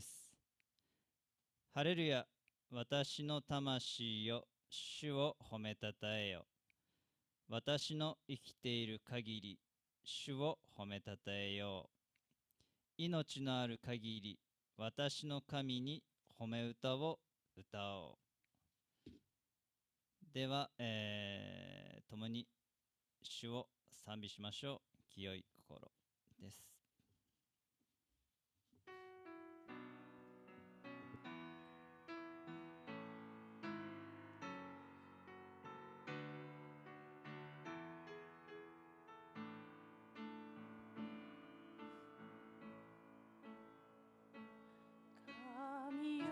です。ハレルヤ私の魂よ主を褒めたたえよ。私の生きている限り主を褒めたたえよう。命のある限り私の神に褒め歌を歌おう。では、えー共に主を賛美しましょう。清い心です。神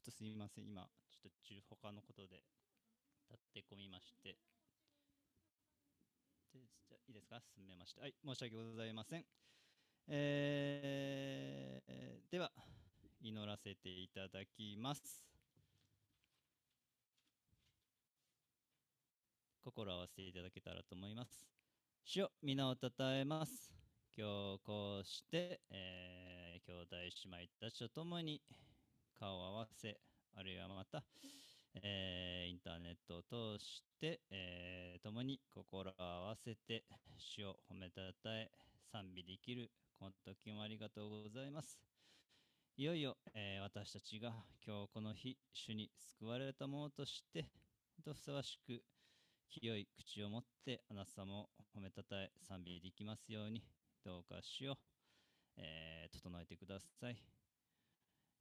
っとすみません、今、ちょっと中他のことで立て込みまして。でじゃいいですか？進めまして。はい、申し訳ございません。えーでは、祈らせていただきます。心を合わせていただけたらと思います。主よ、皆をたたえます。今日こうして、えー兄弟姉妹たちと共に顔を合わせ、あるいはまた、えーインターネットを通して、えー共に心を合わせて主を褒めたたえ賛美できるこの時もありがとうございます。いよいよ、えー私たちが今日この日主に救われたものとして本当ふさわしく清い口を持ってあなた様を褒めたたえ賛美できますようにどうか主を、えー整えてください。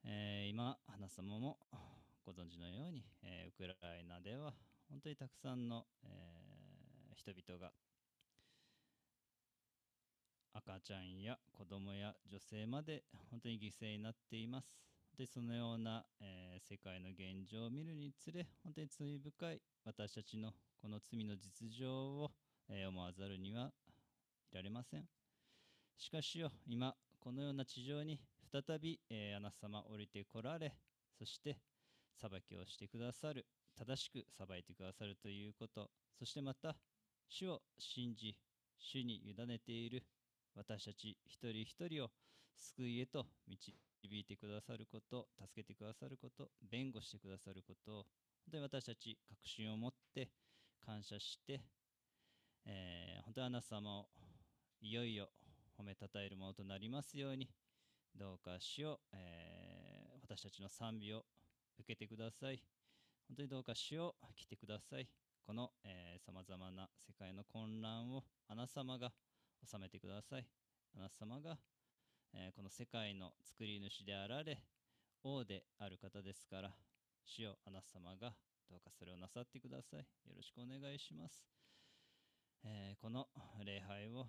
えー今、花様もご存知のように、えーウクライナでは本当にたくさんの、えー人々が赤ちゃんや子供や女性まで本当に犠牲になっています。本当にそのような、えー世界の現状を見るにつれ本当に罪深い私たちのこの罪の実情を、えー思わざるにはいられません。しかしよ、今、このような地上に再び、えーあなた様降りてこられ、そして裁きをしてくださる、正しく裁いてくださるということ、そしてまた、主を信じ、主に委ねている。私たち一人一人を救いへと導いてくださること、助けてくださること、弁護してくださること。を、本当に私たち確信を持って感謝して、えー本当にあなた様をいよいよ褒めたたえるものとなりますように、どうか主を、えー私たちの賛美を受けてください。本当にどうか主を来てください。このさまざまな世界の混乱をあなた様が収めてください。あなた様が、えーこの世界の作り主であられ、王である方ですから、主よあなた様がどうかそれをなさってください。よろしくお願いします。えーこの礼拝を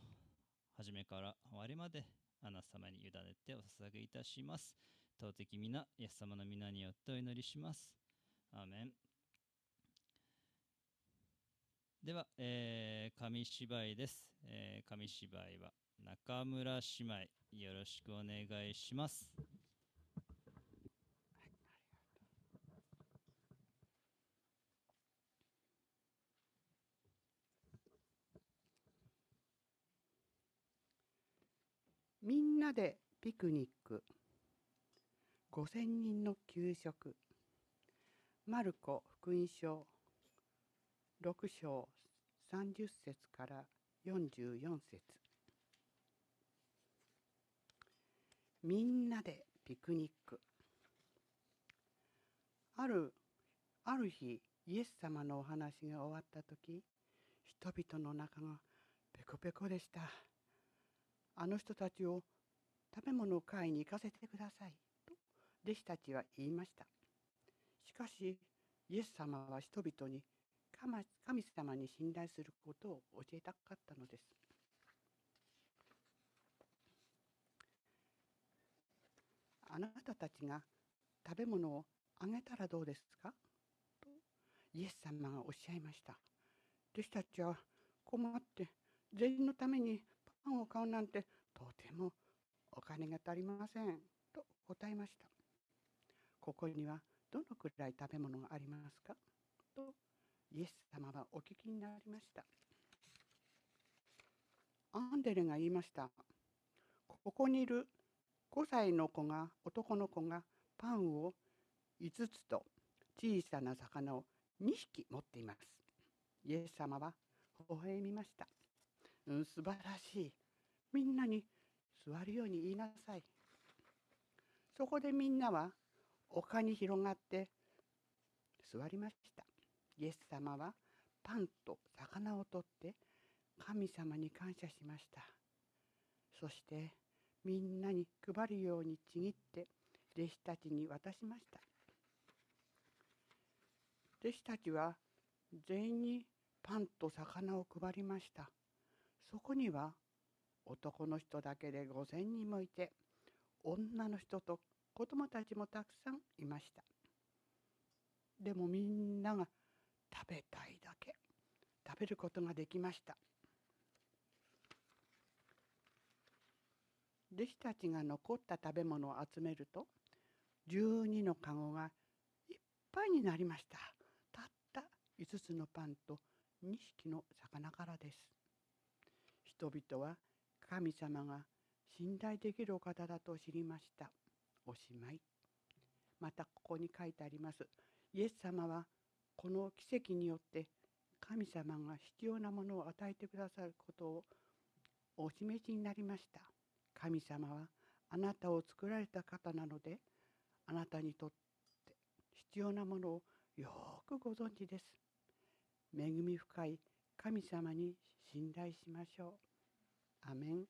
初めから終わりまであなた様に委ねてお捧げいたします。投的皆、イエス様の皆によってお祈りします。アーメン。では、えー紙芝居です。えー紙芝居は中村姉妹、よろしくお願いします。みんなでピクニック。5000人の給食。マルコ福音書。6章30節から44節。みんなでピクニック。あるある日イエス様のお話が終わった時人々の中がペコペコでした。あの人たちを食べ物を買いに行かせてください。と弟子たちは言いました。しかしイエス様は人々に神様に信頼することを教えたかったのです。あなたたちが食べ物をあげたらどうですか？とイエス様がおっしゃいました。弟子たちは困って全員のためにパンを買うなんてとてもお金が足りません。と答えました。ここにはどのくらい食べ物がありますか？とイエス様はお聞きになりました。アンデレが言いました。ここにいる5歳の子が男の子がパンを5つと小さな魚を2匹持っています。イエス様は微笑みました。うん、素晴らしい。みんなに座るように言いなさい。そこでみんなは丘に広がって座りました。イエス様はパンと魚を取って神様に感謝しました。そしてみんなに配るようにちぎって弟子たちに渡しました。弟子たちは全員にパンと魚を配りました。そこには男の人だけで5,000人もいて女の人と子供たちもたくさんいました。でもみんなが食べたいだけ。食べることができました。弟子たちが残った食べ物を集めると12のかごがいっぱいになりました。たった5つのパンと2匹の魚からです。人々は神様が信頼できるお方だと知りました。おしまい。またここに書いてあります。イエス様はこの奇跡によって神様が必要なものを与えてくださることをお示しになりました。神様はあなたを作られた方なのであなたにとって必要なものをよくご存知です。恵み深い神様に信頼しましょう。アメン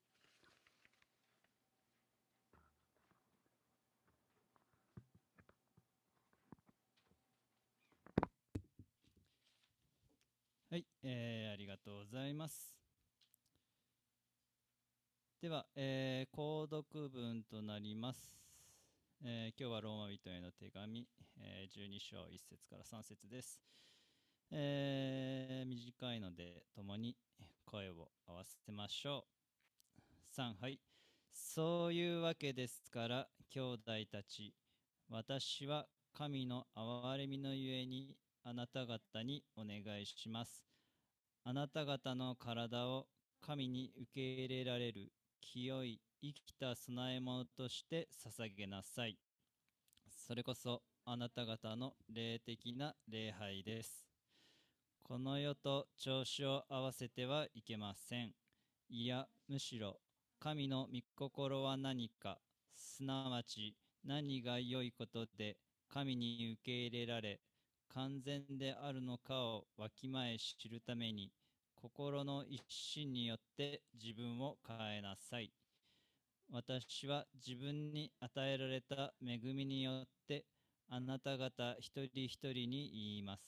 はい、えーありがとうございます。では、えー購読文となります。えー今日はローマ人への手紙、えー12章1節から3節です。えー短いので、共に声を合わせましょう。3、はい。そういうわけですから、兄弟たち、私は神の憐れみのゆえにあなた方にお願いします。あなた方の体を神に受け入れられる清い生きた供え物として捧げなさい。それこそあなた方の霊的な礼拝です。この世と調子を合わせてはいけません。いや、むしろ神の御心は何か、すなわち何が良いことで神に受け入れられ、完全であるのかをわきまえ知るために、心の一心によって自分を変えなさい。私は自分に与えられた恵みによって、あなた方一人一人に言います。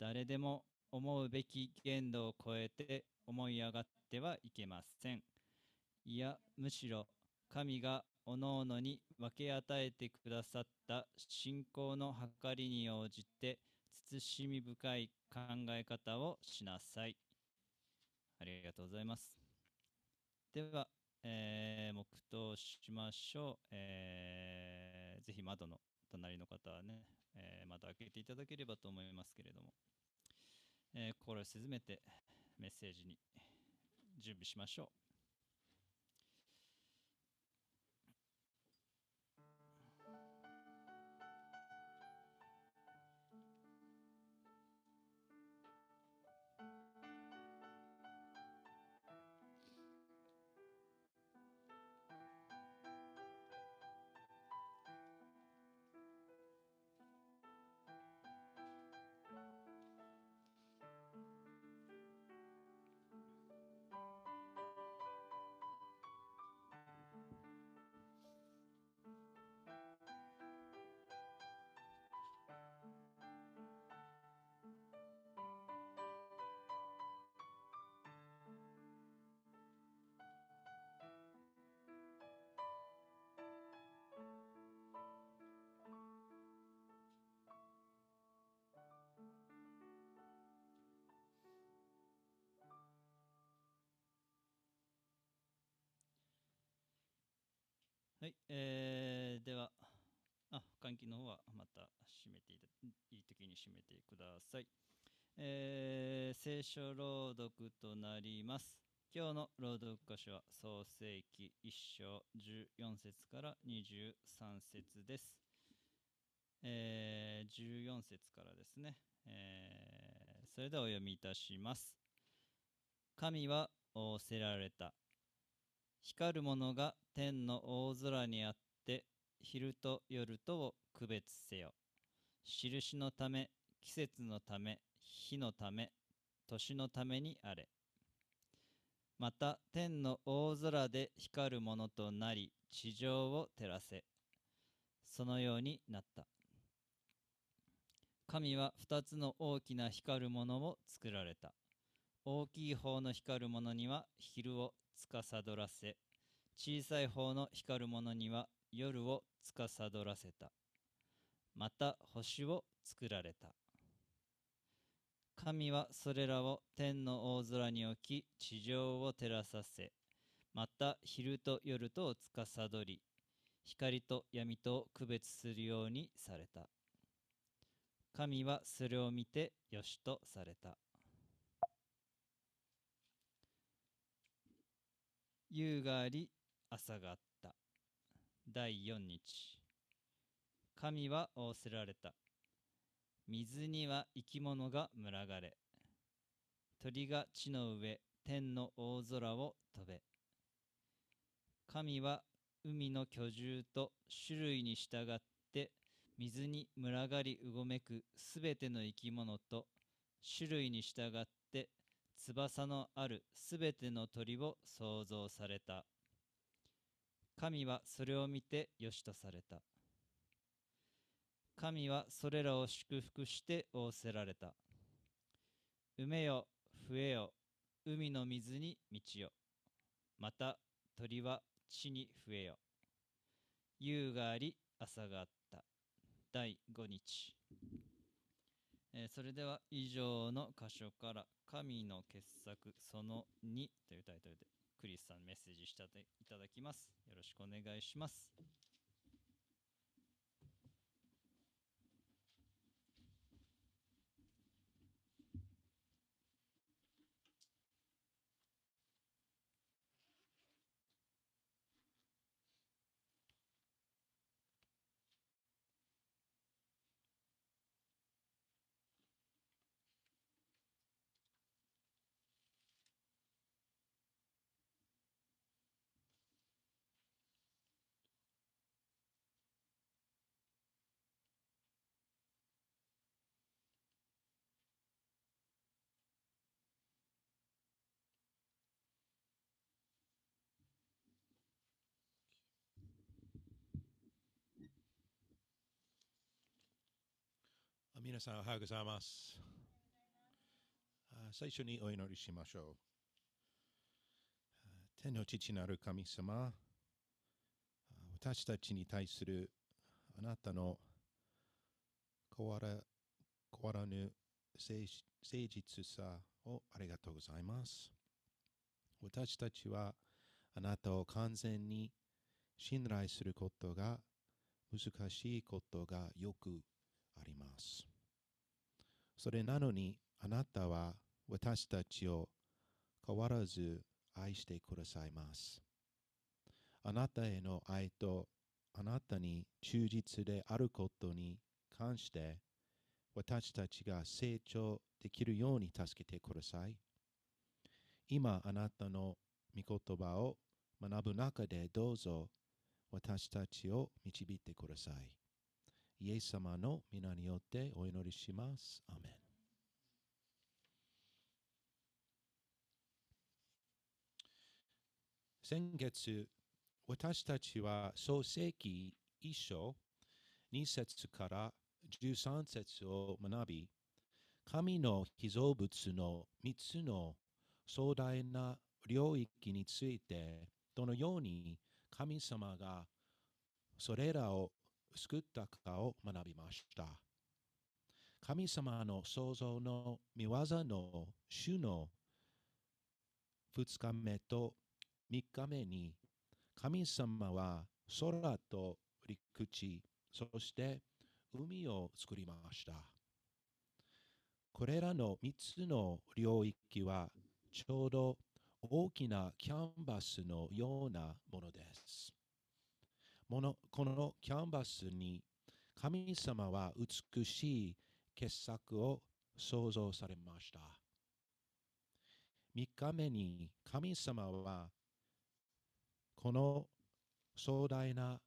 誰でも思うべき限度を超えて思い上がってはいけません。いや、むしろ神がおのおのに分け与えてくださった信仰の計りに応じて慎み深い考え方をしなさい。ありがとうございます。では、えー、黙祷しましょう。えー、ぜひ窓の隣の方はね、えー窓開けていただければと思いますけれども、えー心を静めてメッセージに準備しましょう。はい、えー、では、あ、換気の方はまた閉めてい、いい時に閉めてください。えー、聖書朗読となります。今日の朗読箇所は創世記1章14節から23節です。えー、14節からですね、えーそれではお読みいたします。神は仰せられた。光るものが天の大空にあって、昼と夜とを区別せよ。印のため、季節のため、日のため、年のためにあれ。また天の大空で光るものとなり、地上を照らせ。そのようになった。神は二つの大きな光るものを作られた。大きい方の光るものには昼を司らせ、小さい方の光るものには夜を司らせた。また星を作られた。神はそれらを天の大空に置き地上を照らさせまた昼と夜とを司り光と闇とを区別するようにされた。神はそれを見てよしとされた。夕があり朝があった。第4日。神は仰せられた。水には生き物が群がれ。鳥が地の上天の大空を飛べ。神は海の居住と種類に従って水に群がりうごめくすべての生き物と種類に従って翼のあるすべての鳥を創造された。神はそれを見てよしとされた。神はそれらを祝福して仰せられた。埋めよ増えよ海の水に満ちよ。また鳥は地に増えよ。夕があり朝があった。第5日、えーそれでは以上の箇所から「神の傑作その2」というタイトルでクリスさんメッセージしていただきます。よろしくお願いします。皆さん、おはようございます。最初にお祈りしましょう。天の父なる神様、私たちに対するあなたの変わら変わらぬ誠実さをありがとうございます。私たちはあなたを完全に信頼することが難しいことがよくあります。それなのにあなたは私たちを変わらず愛してくださいます。あなたへの愛とあなたに忠実であることに関して私たちが成長できるように助けてください。今あなたの御言葉を学ぶ中でどうぞ私たちを導いてください。イエス様の皆によってお祈りします。アメン。先月、私たちは創世記一章2節から13節を学び、神の被造物の3つの壮大な領域について、どのように神様がそれらを救ったかを学びました。神様の創造の見業の主の2日目と3日目に神様は空と陸地、そして海を作りました。これらの3つの領域はちょうど大きなキャンバスのようなものです。ものこのキャンバスに神様は美しい傑作を創造されました。3日目に神様はこの壮大な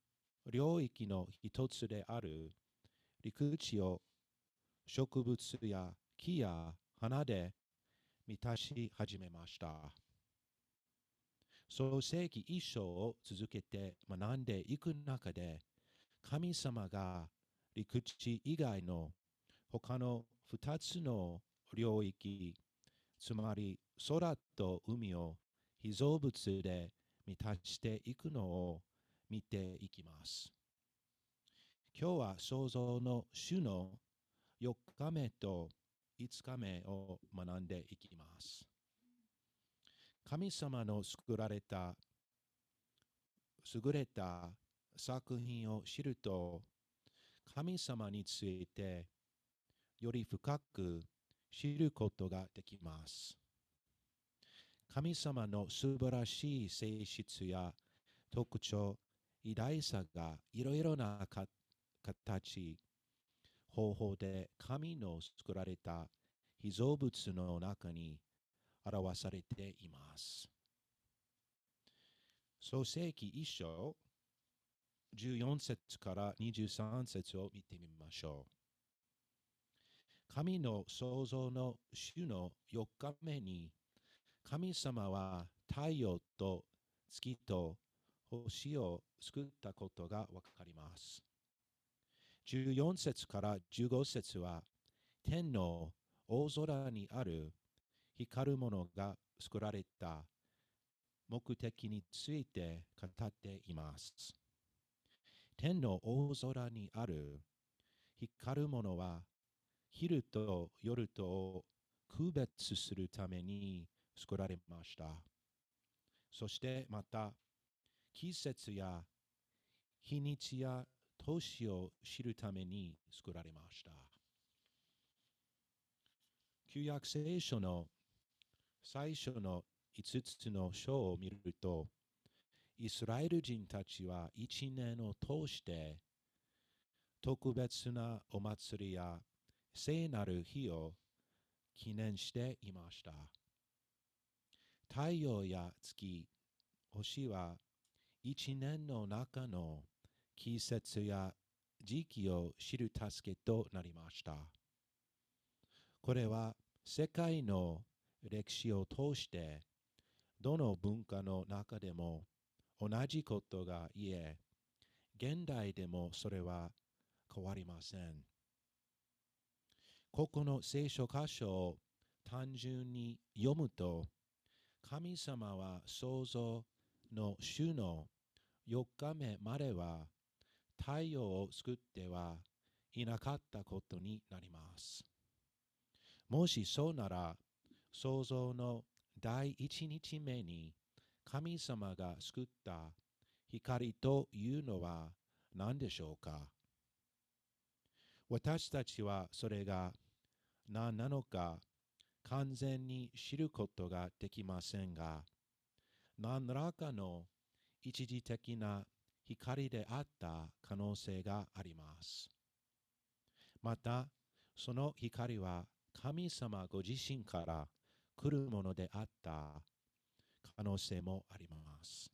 領域の一つである陸地を植物や木や花で満たし始めました。創世記一章を続けて学んでいく中で、神様が陸地以外の他の二つの領域、つまり空と海を被造物で満たしていくのを見ていきます。今日は創造の主の4日目と5日目を学んでいきます。神様の作られた優れた作品を知ると神様についてより深く知ることができます。神様の素晴らしい性質や特徴、偉大さがいろいろな形、方法で神の作られた被造物の中に表されています。創世記一章14節から23節を見てみましょう。神の創造の週の4日目に神様は太陽と月と星を作ったことがわかります。14節から15節は天の大空にある光るものが作られた目的について語っています。天の大空にある光るものは昼と夜とを区別するために作られました。そしてまた季節や日にちや年を知るために作られました。旧約聖書の最初の5つの章を見ると、イスラエル人たちは一年を通して特別なお祭りや聖なる日を記念していました。太陽や月、星は一年の中の季節や時期を知る助けとなりました。これは世界の歴史を通してどの文化の中でも同じことが言え、現代でもそれは変わりません。ここの聖書箇所を単純に読むと、神様は創造の週の4日目までは太陽を作ってはいなかったことになります。もしそうなら、創造の第一日目に神様が作った光というのは何でしょうか？私たちはそれが何なのか？完全に知ることができませんが、何らかの一時的な光であった可能性があります。また、その光は神様ご自身から来るものであった可能性もあります。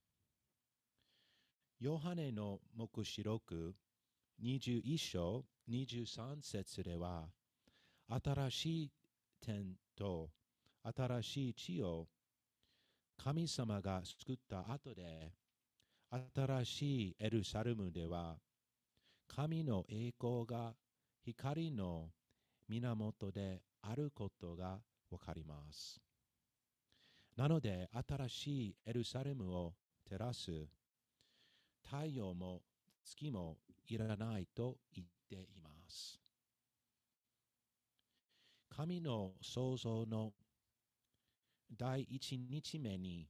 ヨハネの目視録21章23節では、新しい天と新しい地を神様が作った後で、新しいエルサレムでは、神の栄光が光の源であることがわかります。なので、新しいエルサレムを照らす太陽も月もいらないと言っています。神の創造の第一日目に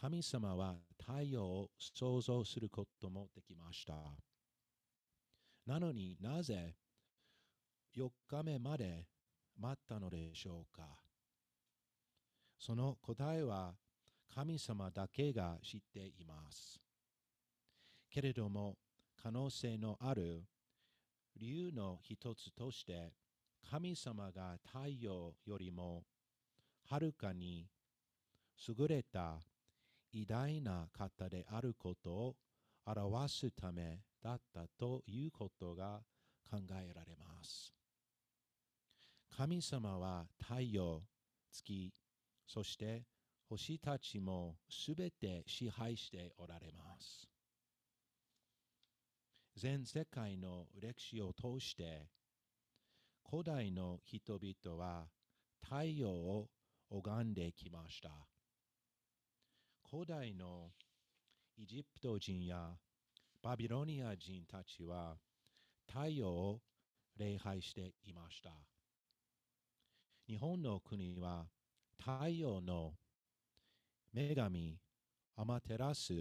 神様は太陽を創造することもできました。なのになぜ4日目まで待ったのでしょうか？その答えは神様だけが知っています。けれども可能性のある理由の一つとして神様が太陽よりもはるかに優れた偉大な方であることを表すためだったということが考えられます。神様は太陽、月、そして星たちもすべて支配しておられます。全世界の歴史を通して古代の人々は太陽を拝んできました。古代のエジプト人やバビロニア人たちは太陽を礼拝していました。日本の国は太陽の女神アマテラス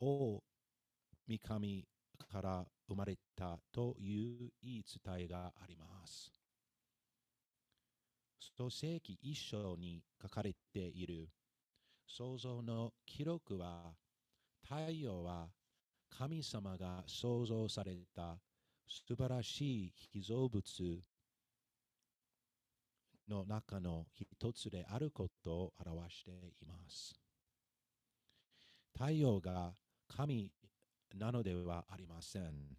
を三神から生まれたという言い伝えがあります。創世記一章に書かれている創造の記録は太陽は神様が創造された素晴らしい被造物の中の一つであることを表しています。太陽が神なのではありません。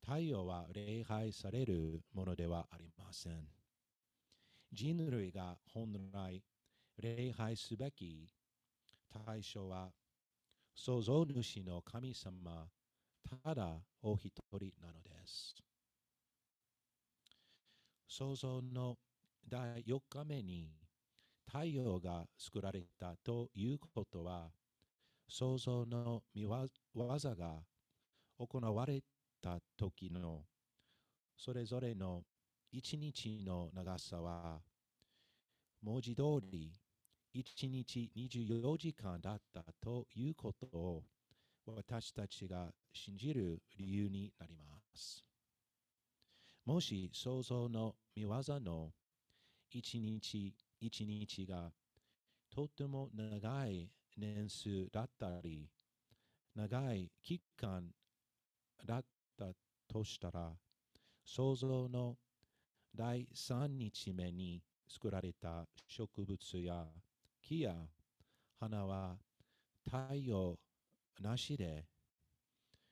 太陽は礼拝されるものではありません。人類が本来礼拝すべき対象は創造主の神様ただお一人なのです。創造の第4日目に太陽が作られたということは創造の見業が行われた時のそれぞれの一日の長さは文字通り一日24時間だったということを私たちが信じる理由になります。もし創造の見業の一日一日がとても長い年数だったり、長い期間だったとしたら、創造の第三日目に作られた植物や木や花は太陽なしで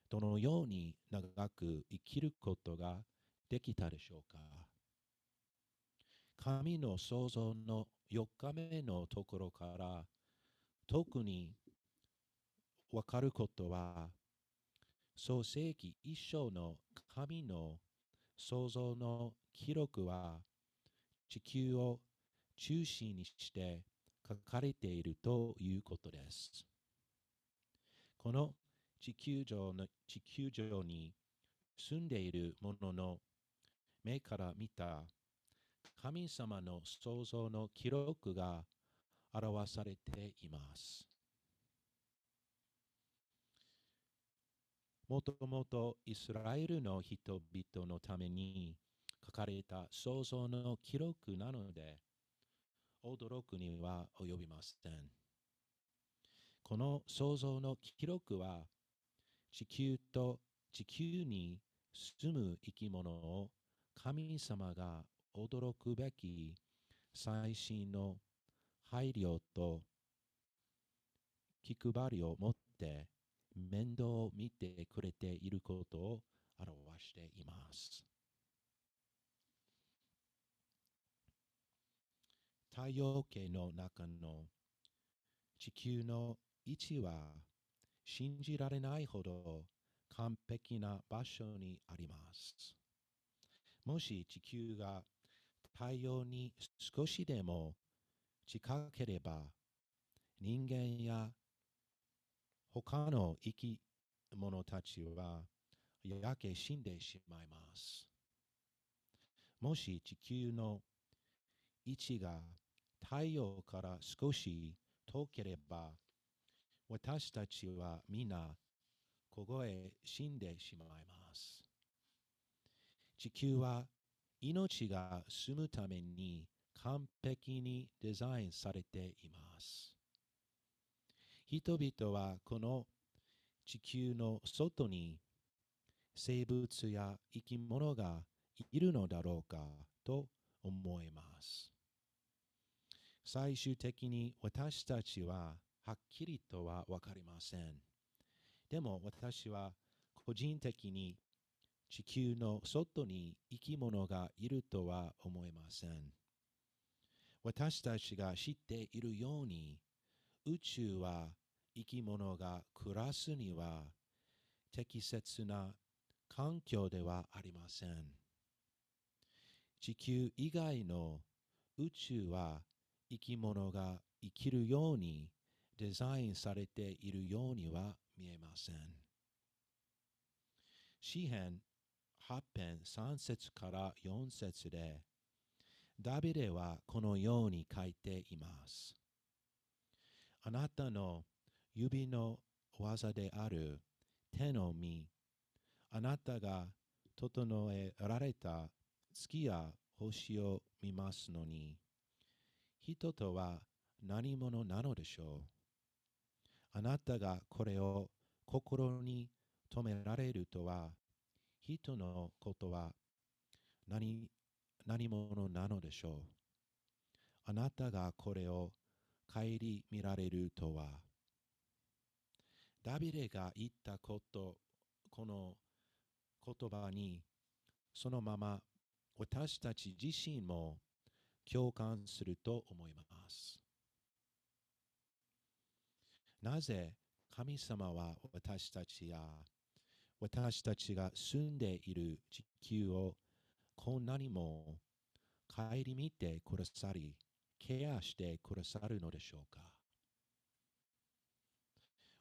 どのように長く生きることができたでしょうか？神の創造の4日目のところから特にわかることは創世記一章の神の創造の記録は地球を中心にして書かれているということです。この地球上の地球上に住んでいる者の目から見た神様の創造の記録が表されています。もともとイスラエルの人々のために書かれた創造の記録なので、驚くには及びません。この創造の記録は、地球と地球に住む生き物を神様が驚くべき最新の配慮と気配りを持って面倒を見てくれていることを表しています。太陽系の中の地球の位置は信じられないほど完璧な場所にあります。もし地球が太陽に少しでも近ければ人間や他の生き物たちは焼け死んでしまいます。もし地球の位置が太陽から少し遠ければ私たちは皆凍え死んでしまいます。地球は命が住むために完璧にデザインされています。人々はこの地球の外に生物や生き物がいるのだろうかと思います。最終的に私たちははっきりとはわかりません。でも私は個人的に地球の外に生き物がいるとは思いません。私たちが知っているように宇宙は生き物が暮らすには適切な環境ではありません。地球以外の宇宙は生き物が生きるようにデザインされているようには見えません。詩編8編3節から4節で、ダビデはこのように書いています。あなたの指の技である手の実、あなたが整えられた月や星を見ますのに、人とは何者なのでしょう？あなたがこれを心に留められるとは、人のことは何何者なのでしょう。あなたがこれを顧みられるとは、ダビデが言ったこと、この言葉に、そのまま私たち自身も共感すると思います。なぜ神様は私たちや私たちが住んでいる地球をこんなにも顧みてくださり、ケアしてくださるのでしょうか？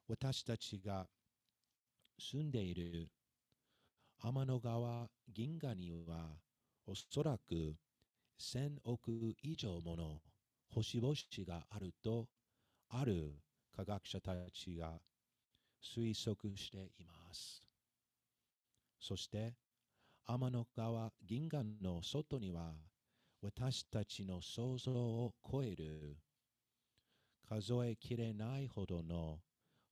私たちが住んでいる天の川銀河にはおそらく千億以上もの星々があるとある科学者たちが推測しています。そして天の川銀河の外には私たちの想像を超える数えきれないほどの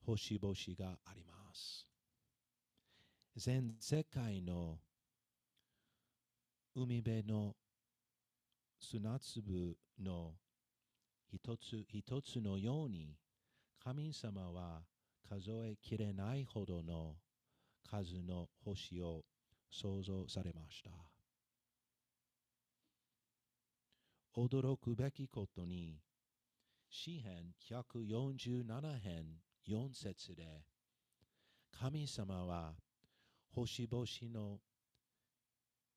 星々があります。全世界の海辺の砂粒の一つ一つのように神様は数えきれないほどの数の星を創造されました。驚くべきことに、詩編147編4節で、神様は星々の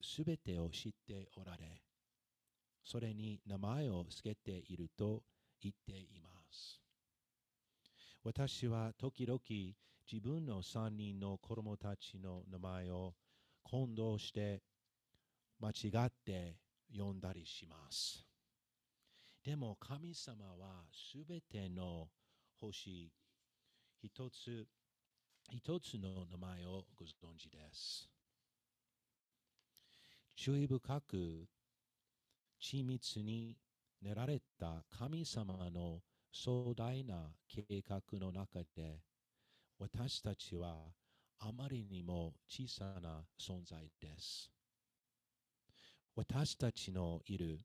すべてを知っておられ、それに名前を付けていると言っています。私は時々自分の三人の子供たちの名前を混同して間違って呼んだりします。でも神様はすべての星一つ一つの名前をご存知です。注意深く緻密に練られた神様の壮大な計画の中で私たちはあまりにも小さな存在です。私たちのいる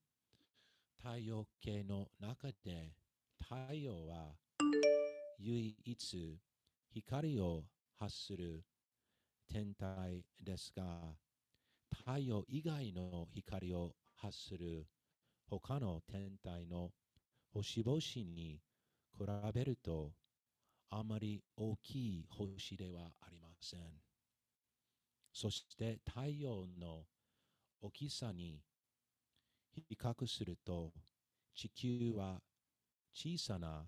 太陽系の中で太陽は唯一光を発する天体ですが太陽以外の光を発する他の天体の星々に比べるとあまり大きい星ではありません。そして太陽の大きさに比較すると地球は小さな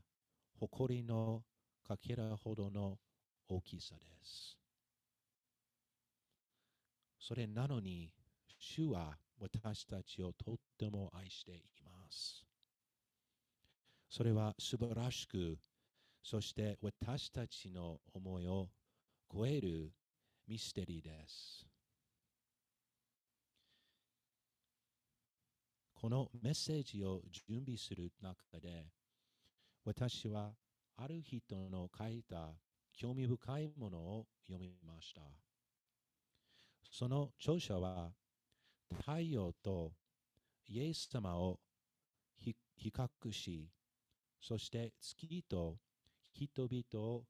埃のかけらほどの大きさです。それなのに主は私たちをとっても愛しています。それは素晴らしく、そして私たちの思いを超えるミステリーです。このメッセージを準備する中で、私はある人の書いた興味深いものを読みました。その著者は太陽とイエス様を比較し、そして月と人々を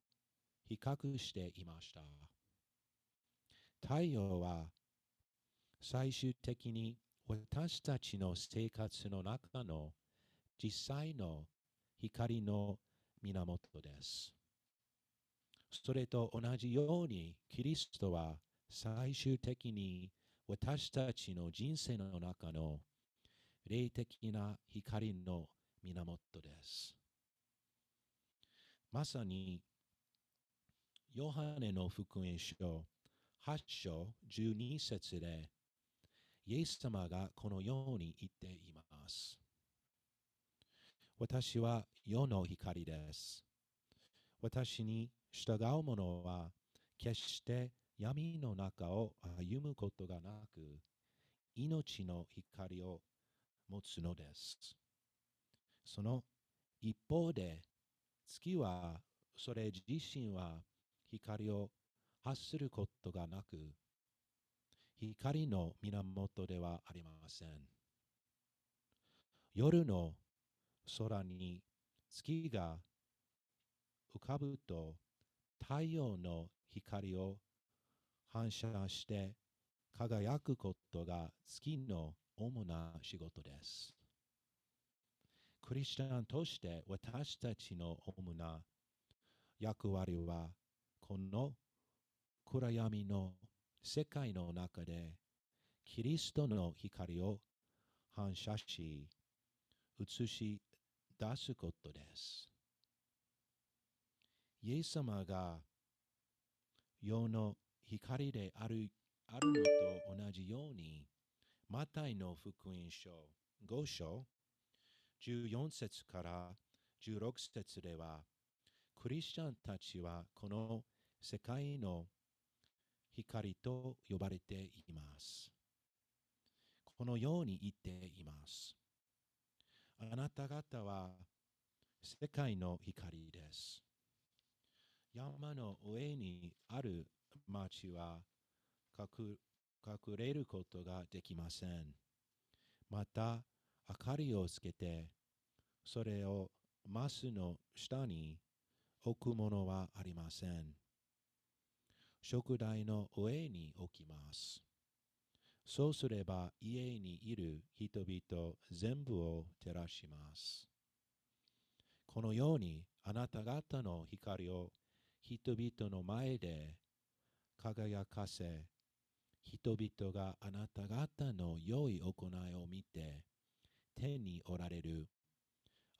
比較していました。太陽は最終的に私たちの生活の中の実際の光の源です。それと同じようにキリストは最終的に私たちの人生の中の霊的な光の源です。まさに、ヨハネの福音書8章12節で、イエス様がこのように言っています。私は世の光です。私に従う者は決して闇の中を歩むことがなく、命の光を持つのです。その一方で、月はそれ自身は光を発することがなく、光の源ではありません。夜の空に月が浮かぶと太陽の光を反射して輝くことが月の主な仕事です。クリスチャンとして私たちの主な役割はこの暗闇の世界の中でキリストの光を反射し映し出すことです。イエス様が世の光であるあるのと同じように、マタイの福音書5章14節から16節では、クリスチャンたちはこの世界の光と呼ばれています。このように言っています。あなた方は世界の光です。山の上にある町は隠隠れることができません。また、明かりをつけて、それをマスの下に置くものはありません。食台の上に置きます。そうすれば家にいる人々全部を照らします。このようにあなた方の光を人々の前で輝かせ、人々があなた方の良い行いを見て、天におられる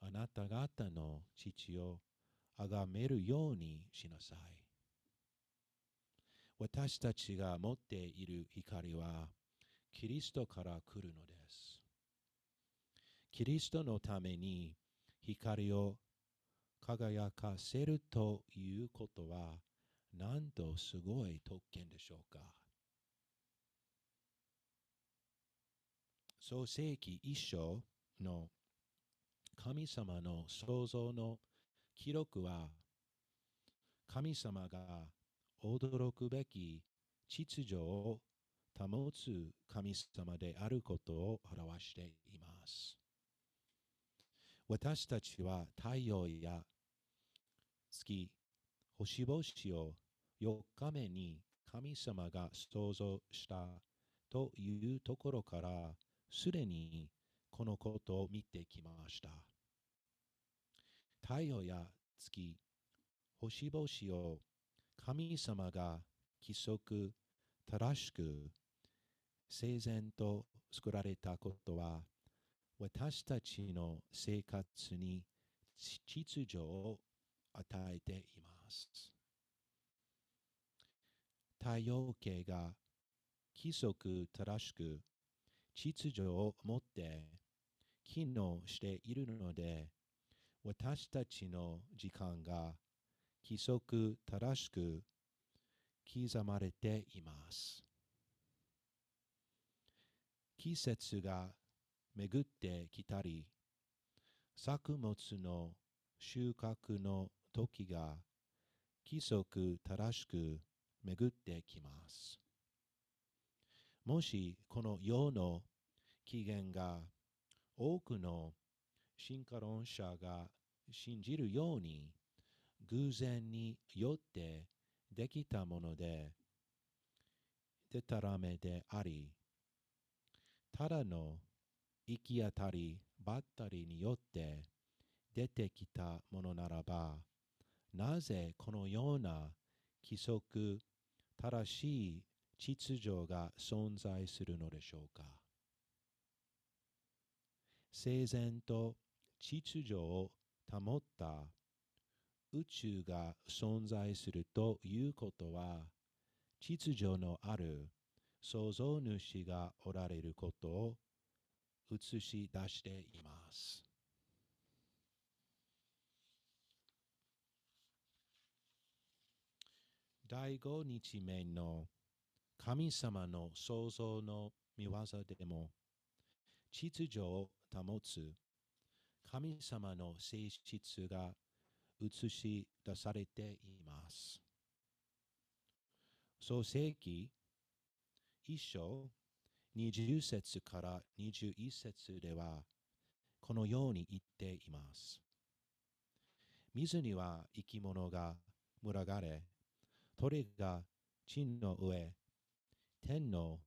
あなた方の父を崇めるようにしなさい。私たちが持っている光は、キリストから来るのです。キリストのために光を輝かせるということは、なんとすごい特権でしょうか。創世記一章の神様の創造の記録は、神様が驚くべき秩序を保つ神様であることを表しています。私たちは太陽や月、星々を4日目に神様が創造したというところからすでにこのことを見てきました。太陽や月、星々を神様が規則正しく整然と作られたことは私たちの生活に秩序を与えています。太陽系が規則正しく秩序を持って機能しているので私たちの時間が規則正しく刻まれています。季節が巡ってきたり、作物の収穫の時が規則正しく巡ってきます。もしこの世の起源が多くの進化論者が信じるように偶然によってできたもので、でたらめであり、ただの行き当たりばったりによって出てきたものならば、なぜこのような規則正しい秩序が存在するのでしょうか？整然と秩序を保った宇宙が存在するということは秩序のある創造主がおられることを映し出しています。第五日目の神様の創造の見業でも秩序を保つ神様の性質が映し出されています。創世記一章20節から21節ではこのように言っています。水には生き物が群がれ、鳥が地の上、天の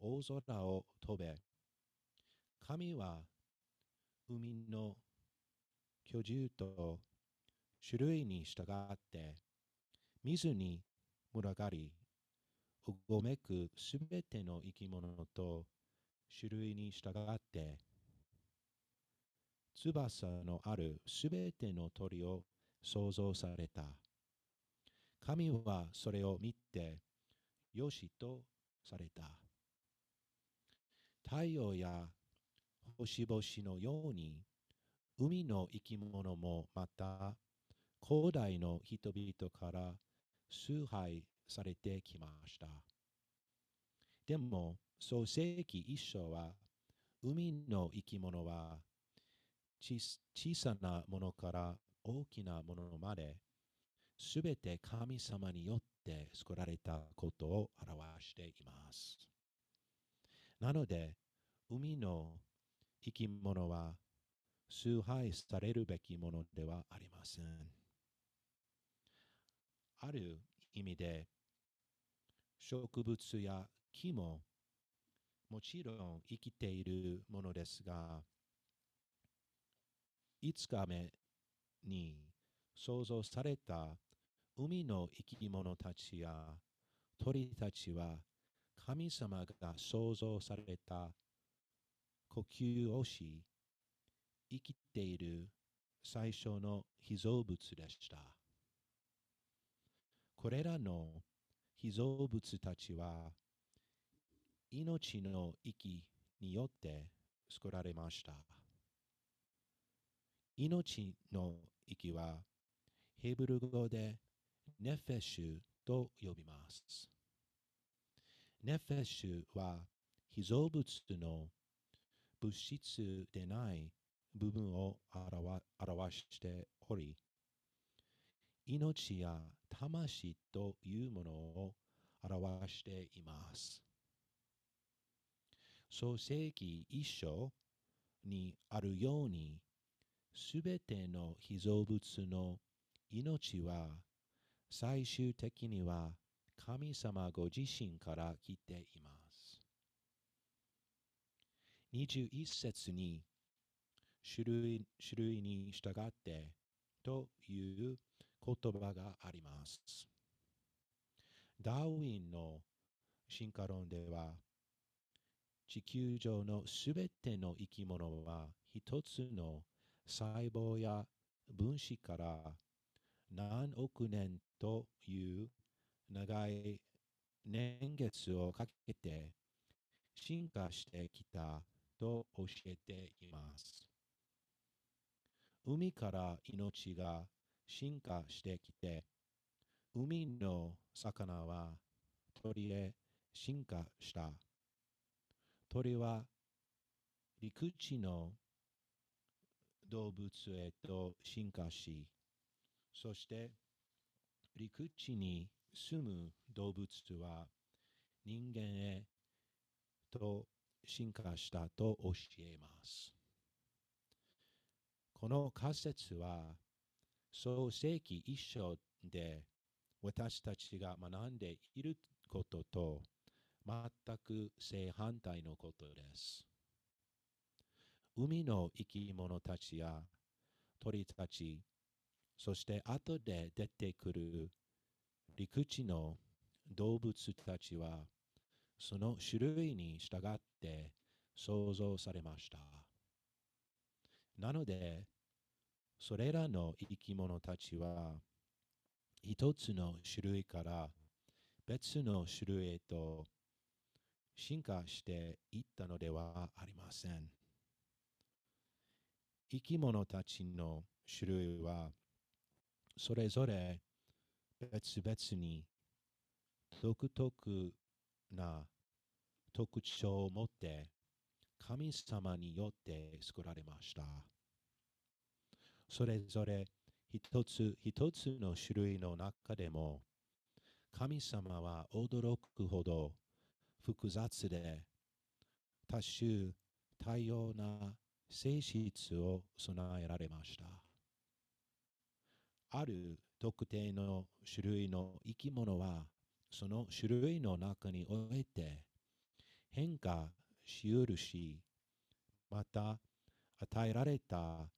大空を飛べ、神は海の居住と種類に従って水に群がり、うごめくすべての生き物と種類に従って翼のあるすべての鳥を創造された。神はそれを見て、よしとされた。太陽や星々のように、海の生き物もまた、古代の人々から崇拝されてきました。でも、創世記一章は、海の生き物は小さなものから大きなものまで、すべて神様によって作られたことを表しています。なので、海の生き物は崇拝されるべきものではありません。ある意味で、植物や木ももちろん生きているものですが、5日目に創造された海の生き物たちや鳥たちは神様が創造された呼吸をし生きている最初の被造物でした。これらの被造物たちは命の息によって作られました。命の息はヘブル語でネフェシュと呼びます。ネフェシュは被造物の物質でない部分を表しており、命や魂というものを表しています。創世記一章にあるように、すべての被造物の命は最終的には神様ご自身から来ています。21節に種類種類に従ってという言葉があります。ダーウィンの進化論では地球上のすべての生き物は一つの細胞や分子から何億年という長い年月をかけて進化してきたと教えています。海から命が進化してきて、海の魚は鳥へ進化した。鳥は陸地の動物へと進化し、そして陸地に住む動物は人間へと進化したと教えます。この仮説は創世記一章で私たちが学んでいることと全く正反対のことです。海の生き物たちや鳥たち、そして後で出てくる陸地の動物たちはその種類に従って創造されました。なので、それらの生き物たちは一つの種類から別の種類へと進化していったのではありません。生き物たちの種類はそれぞれ別々に独特な特徴を持って神様によって作られました。それぞれ一つ一つの種類の中でも神様は驚くほど複雑で多種多様な性質を備えられました。ある特定の種類の生き物はその種類の中において変化しうるし、また与えられた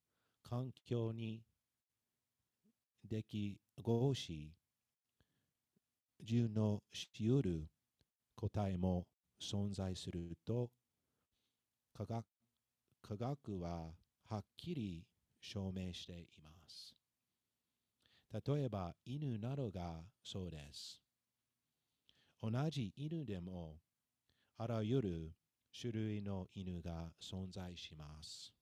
環境に適合し、順応しうる答えも存在すると科学科学ははっきり証明しています。例えば犬などがそうです。同じ犬でもあらゆる種類の犬が存在します。